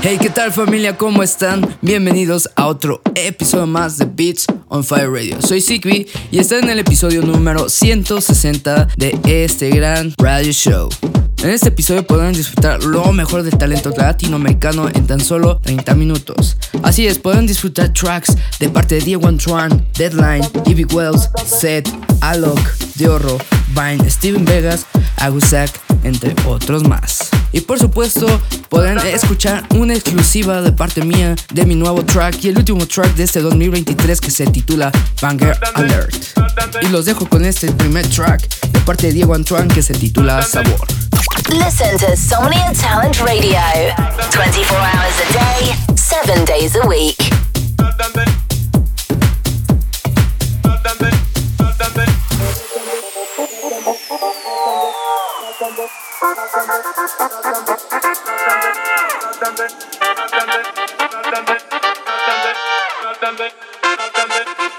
Hey, ¿qué tal familia? ¿Cómo están? Bienvenidos a otro episodio más de Beats on Fire Radio. Soy Sigby y está en el episodio número 160 de este gran radio show. En este episodio podrán disfrutar lo mejor del talento latinoamericano en tan solo 30 minutos. Así es, podrán disfrutar tracks de parte de Diego Antwan, Deadline, Ivy Wells, Seth, Alok, Diorro, Vine, Steven Vegas, Agusak, entre otros más. Y por supuesto, podrán escuchar una exclusiva de parte mía de mi nuevo track y el último track de este 2023 que se titula Banger Alert. Y los dejo con este primer track de parte de Diego Antoine que se titula Sabor. Listen to Somnia Talent Radio 24 hours a day, 7 days a week. Thank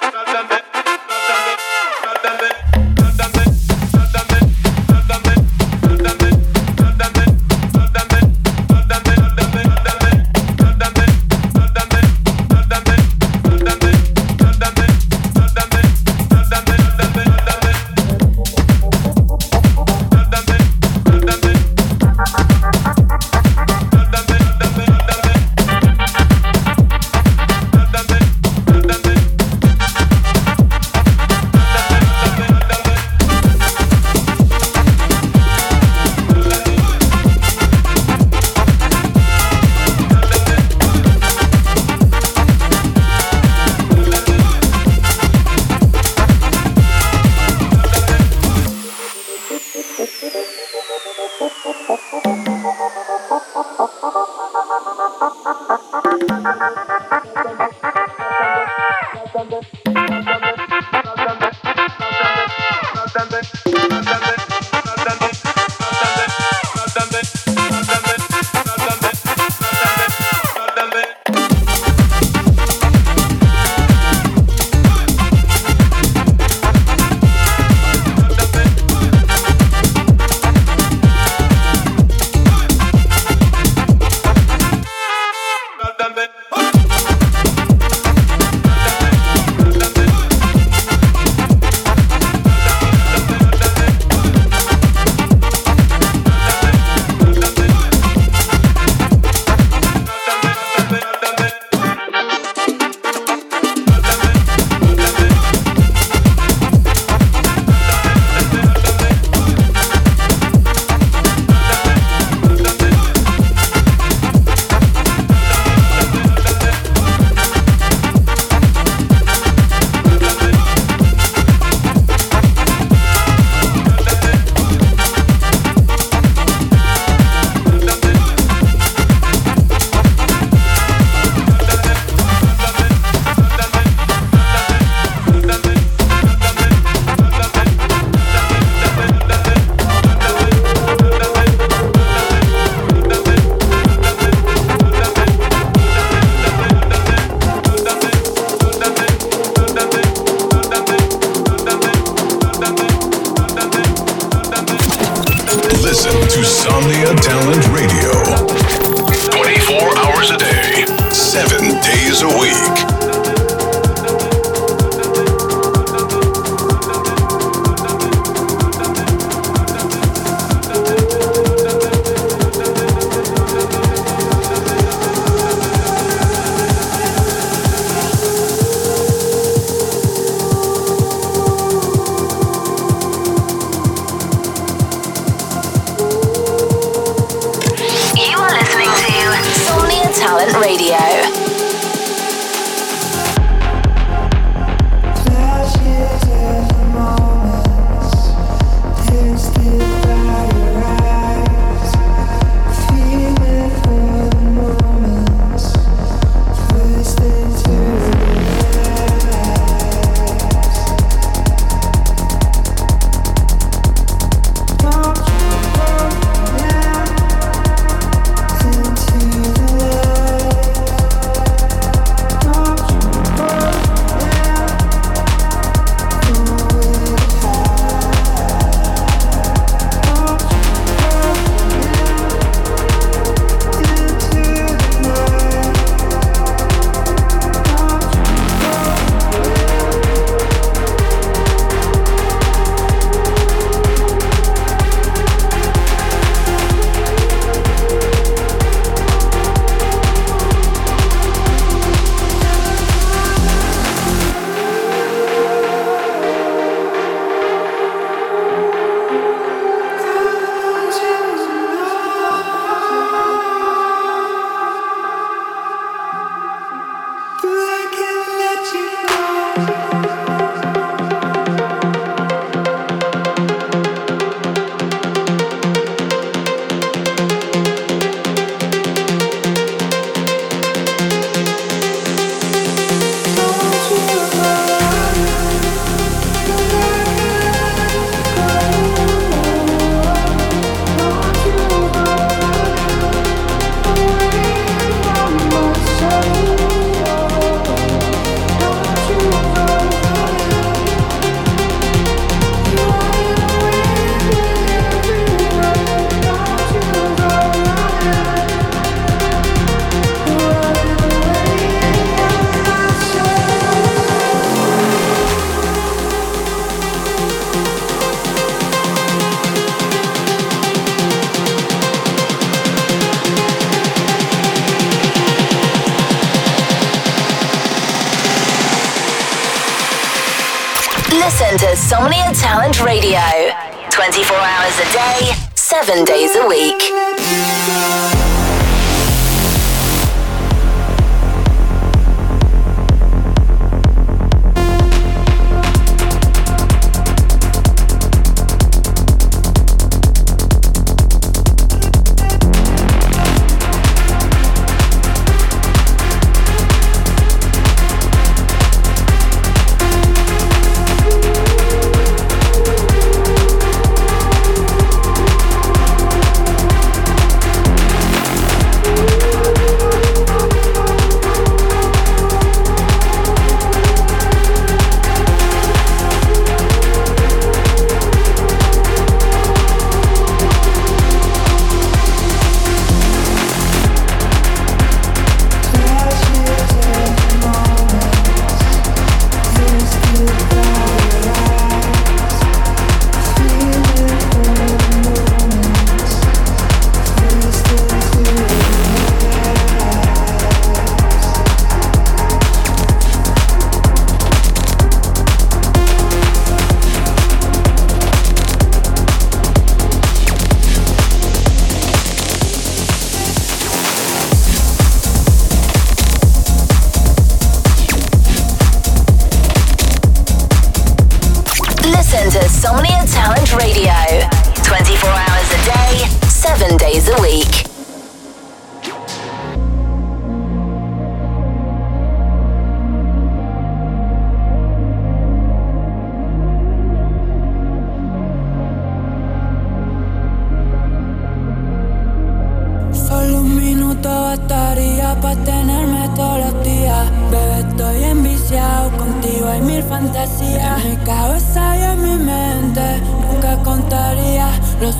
you.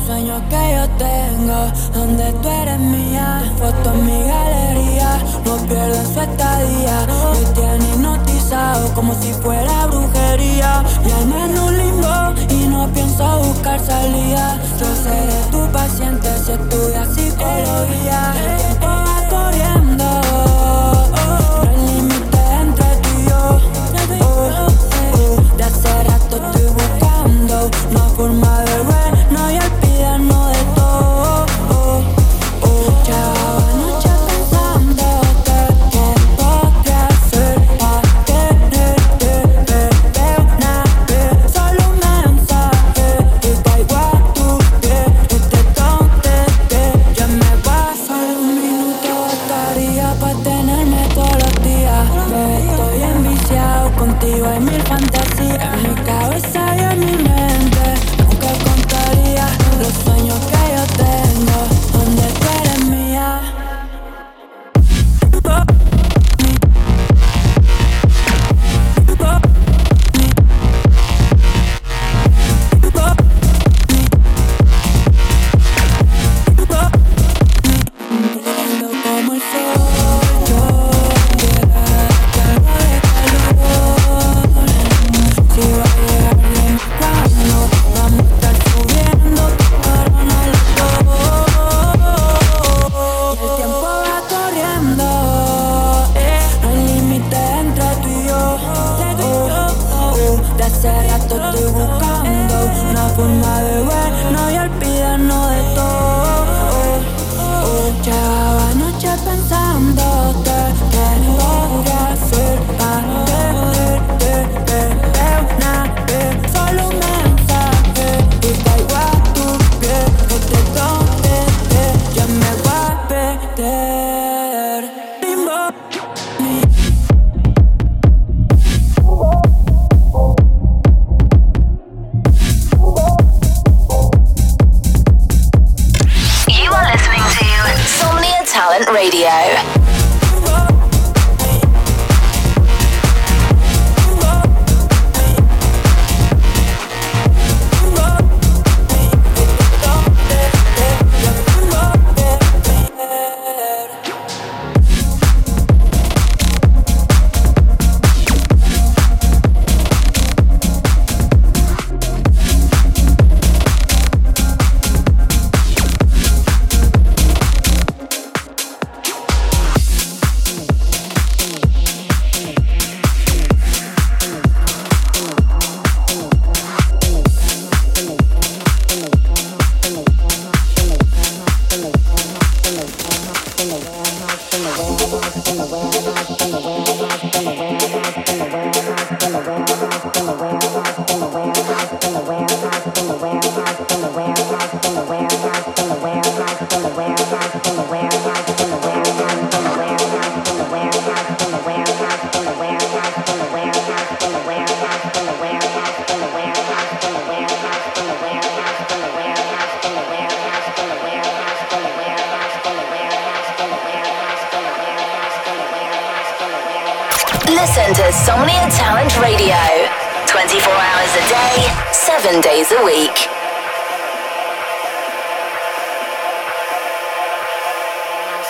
sueños que yo tengo, donde tú eres mía, foto en mi galería, no pierdes su estadía, me tiene hipnotizado como si fuera brujería, ya en un limbo y no pienso buscar salida, yo seré tu paciente si estudias psicología,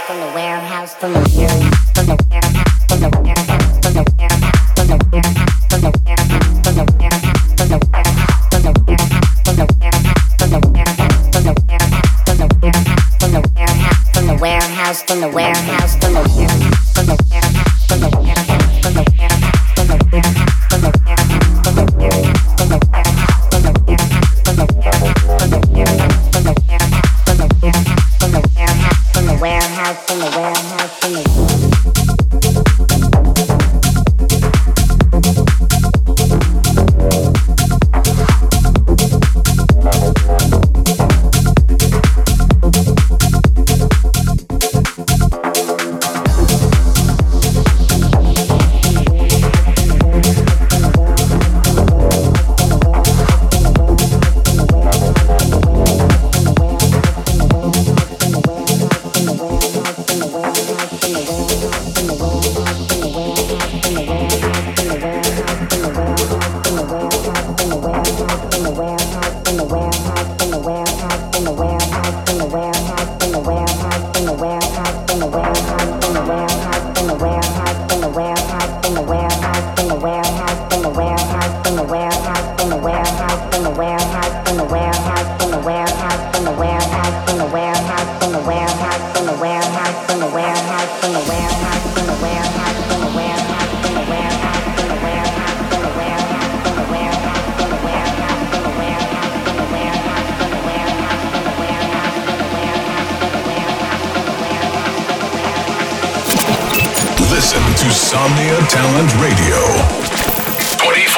From the warehouse from the warehouse from the warehouse from the warehouse warehouse warehouse warehouse warehouse.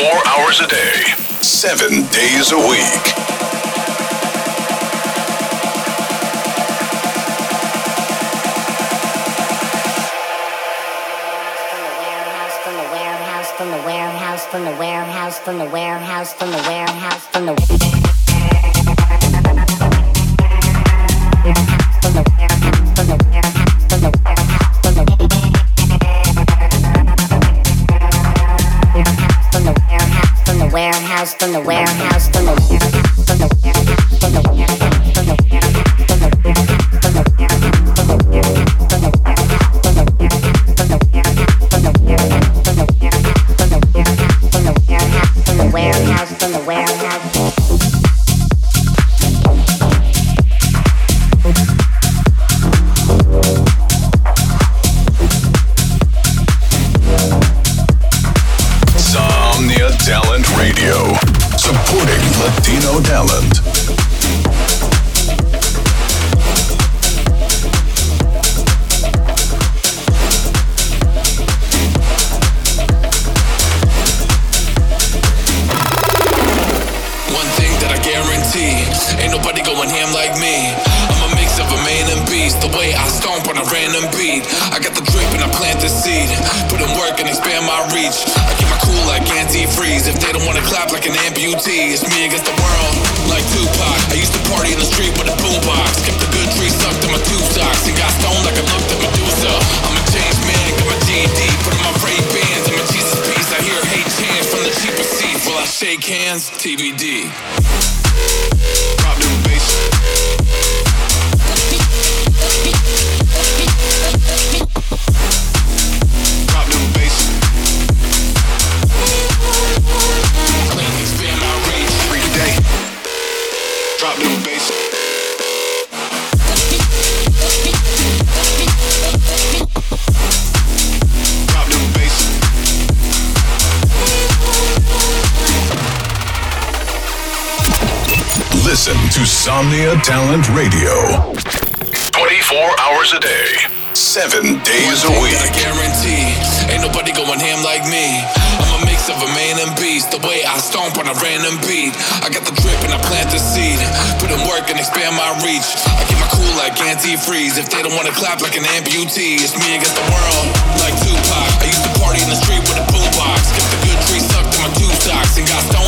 24 hours a day, 7 days a week. from the warehouse, from the warehouse, from the warehouse, from the warehouse, from the warehouse. from the to Somnia Talent Radio. 24 hours a day, 7 days a week. I guarantee ain't nobody going ham like me. I'm a mix of a man and beast. The way I stomp on a random beat. I got the drip and I plant the seed. Put in work and expand my reach. I keep my cool like antifreeze. If they don't wanna clap like an amputee, it's me against the world like Tupac. I used to party in the street with a boombox. Kept the good tree sucked in my tube socks and got stoned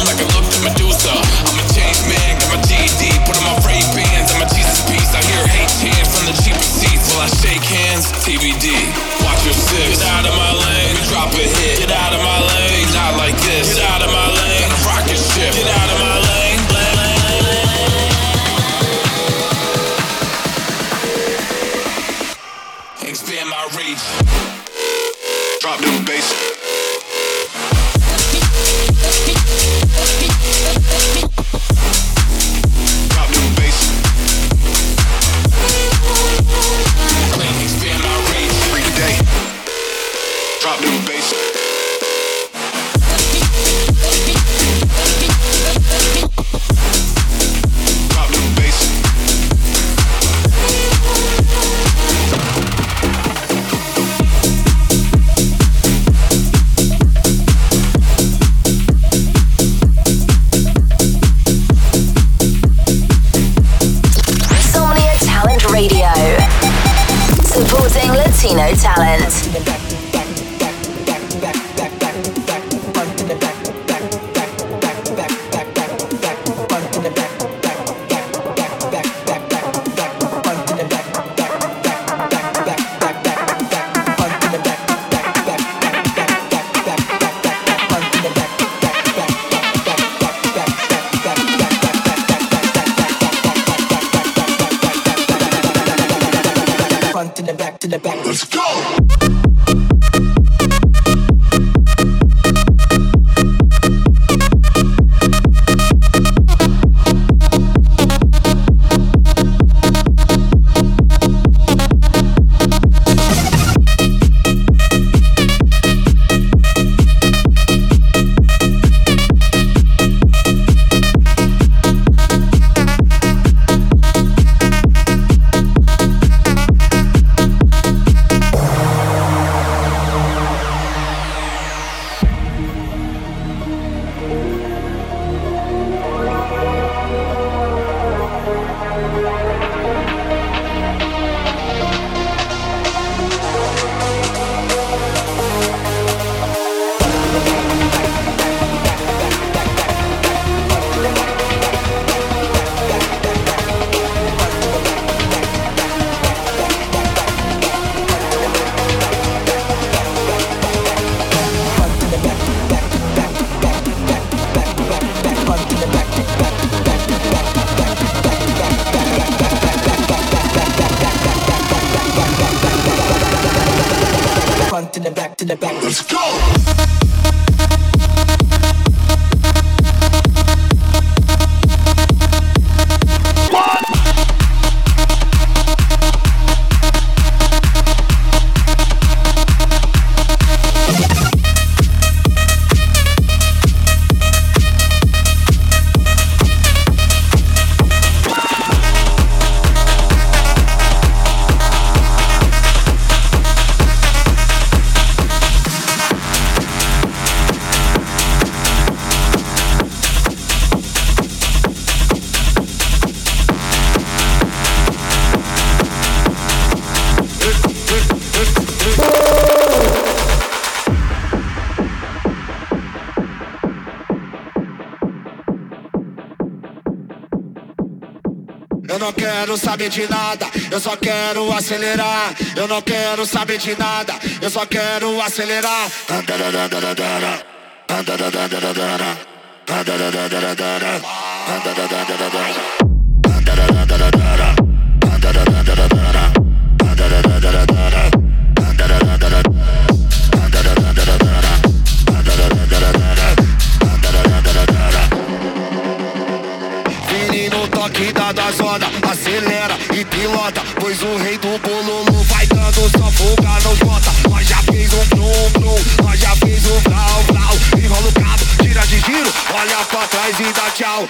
to the back to the back. Let's go! Não quero saber de nada, eu só quero acelerar. Eu não quero saber de nada, eu só quero acelerar. Vini acelera e pilota, pois o rei do bololo vai dando só fuga nos bota. Nós já fez um brum brum, nós já fez um vral vral, enrola o cabo, tira de giro, olha pra trás e dá tchau.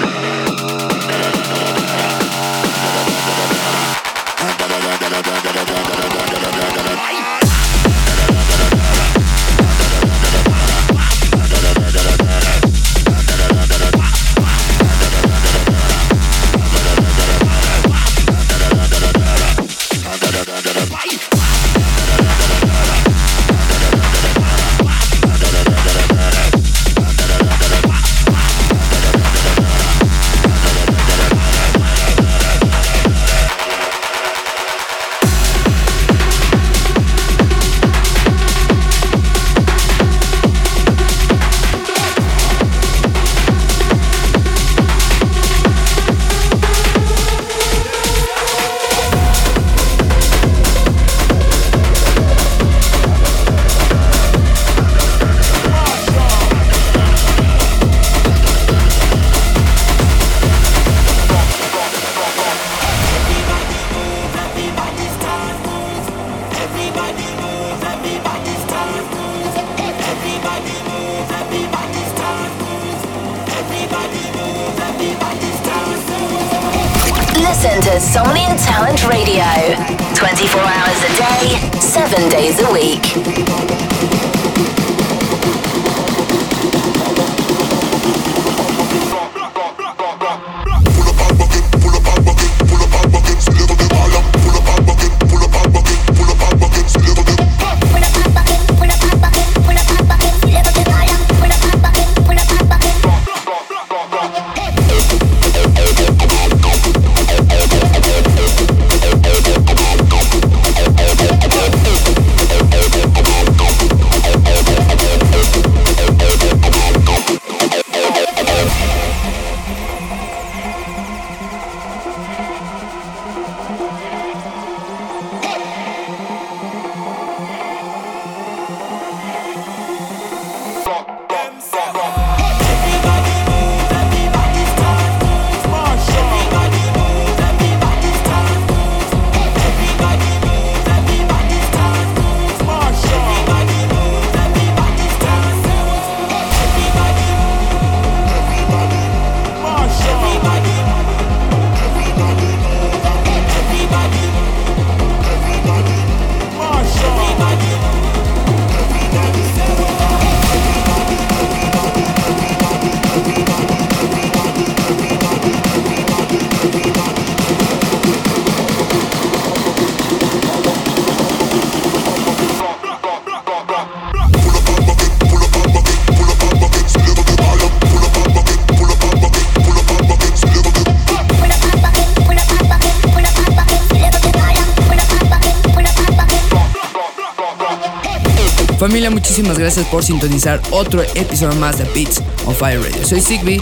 Muchísimas gracias por sintonizar otro episodio más de Beats on Fire Radio. Soy Zigbee,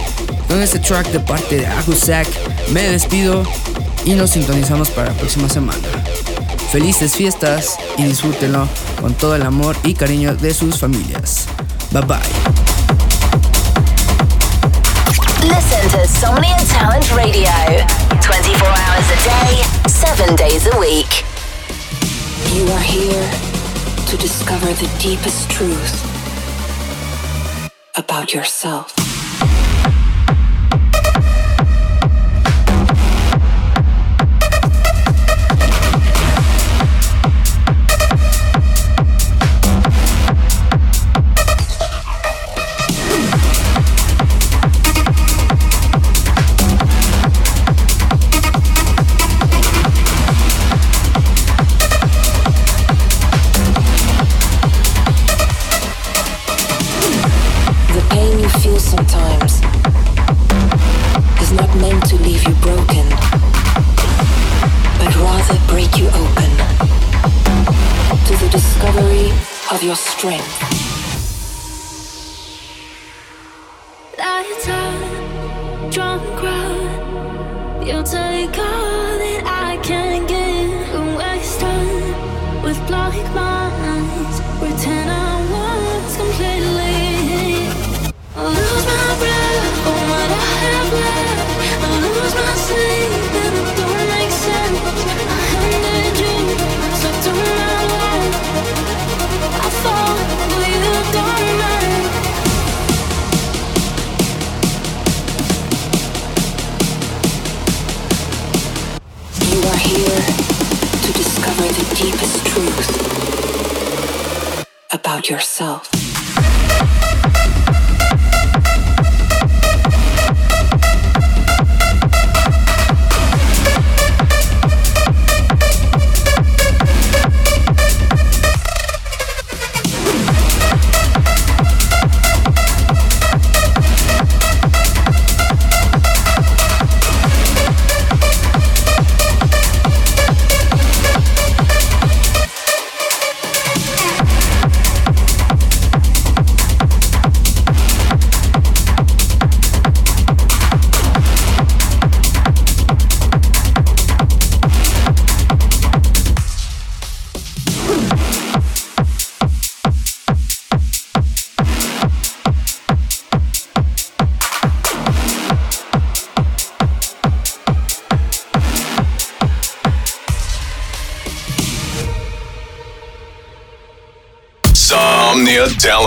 con este track de parte de Agusak. Me despido y nos sintonizamos para la próxima semana. Felices fiestas y disfrútenlo con todo el amor y cariño de sus familias. Bye bye. Listen Talent Radio 24 hours a day, 7 days a week. You are here to discover the deepest truth about yourself. strength. Lights out, drunk crowd. You take all that I can give and waste time with blank minds. Pretend I was completely. I lose my breath oh on what I have left. I lose my sleep. Yourself.